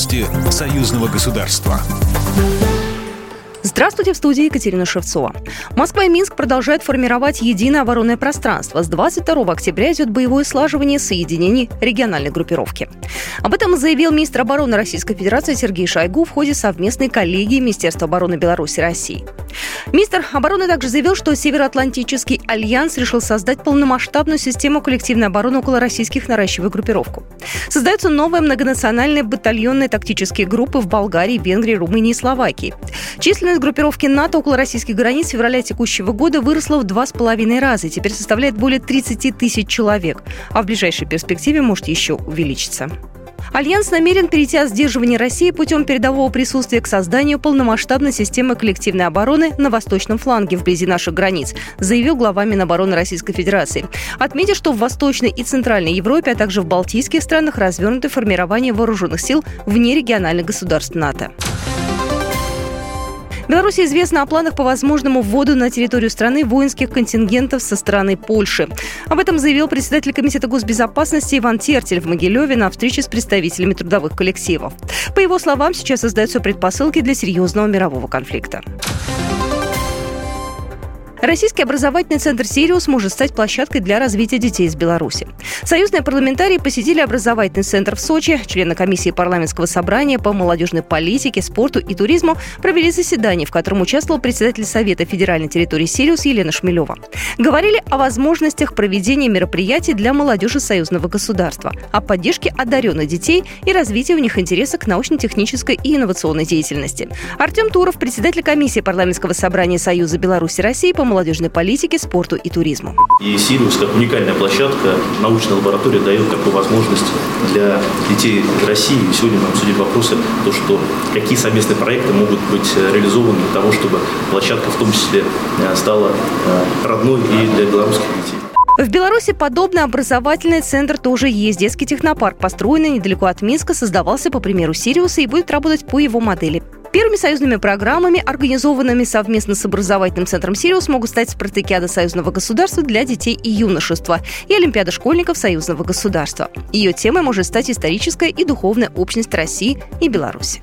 Новости союзного государства. Здравствуйте, в студии Екатерина Шевцова. Москва и Минск продолжают формировать единое оборонное пространство. С 22 октября идет боевое слаживание соединений региональной группировки. Об этом заявил министр обороны Российской Федерации Сергей Шойгу в ходе совместной коллегии Министерства обороны Беларуси и России. Министр обороны также заявил, что Североатлантический альянс решил создать полномасштабную систему коллективной обороны около российских, наращивая группировку. Создаются новые многонациональные батальонные тактические группы в Болгарии, Венгрии, Румынии и Словакии. Численность группировки НАТО около российских границ с февраля текущего года выросла в два с половиной раза и теперь составляет более 30 тысяч человек, а в ближайшей перспективе может еще увеличиться. Альянс намерен перейти от сдерживания России путем передового присутствия к созданию полномасштабной системы коллективной обороны на восточном фланге вблизи наших границ, заявил глава Минобороны Российской Федерации. Отметив, что в Восточной и Центральной Европе, а также в Балтийских странах развернуты формирование вооруженных сил вне региональных государств НАТО. Беларуси известно о планах по возможному вводу на территорию страны воинских контингентов со стороны Польши. Об этом заявил председатель Комитета госбезопасности Иван Тертель в Могилеве на встрече с представителями трудовых коллективов. По его словам, сейчас создаются предпосылки для серьезного мирового конфликта. Российский образовательный центр «Сириус» может стать площадкой для развития детей из Беларуси. Союзные парламентарии посетили образовательный центр в Сочи. Члены комиссии парламентского собрания по молодежной политике, спорту и туризму провели заседание, в котором участвовал председатель Совета федеральной территории «Сириус» Елена Шмелева. Говорили о возможностях проведения мероприятий для молодежи союзного государства, о поддержке одаренных детей и развитии у них интереса к научно-технической и инновационной деятельности. Артем Туров, председатель комиссии парламентского собрания Союза Беларуси России по молодежной политике, спорту и туризму. И Сириус, как уникальная площадка, научная лаборатория дает такую возможность для детей России. И сегодня нам обсудить вопросы, то, что какие совместные проекты могут быть реализованы для того, чтобы площадка в том числе э, стала э, родной и для белорусских детей. В Беларуси подобный образовательный центр тоже есть. Детский технопарк, построенный недалеко от Минска, создавался по примеру Сириуса и будет работать по его модели. Первыми союзными программами, организованными совместно с образовательным центром «Сириус», могут стать спартакиада союзного государства для детей и юношества и Олимпиада школьников союзного государства. Ее темой может стать историческая и духовная общность России и Беларуси.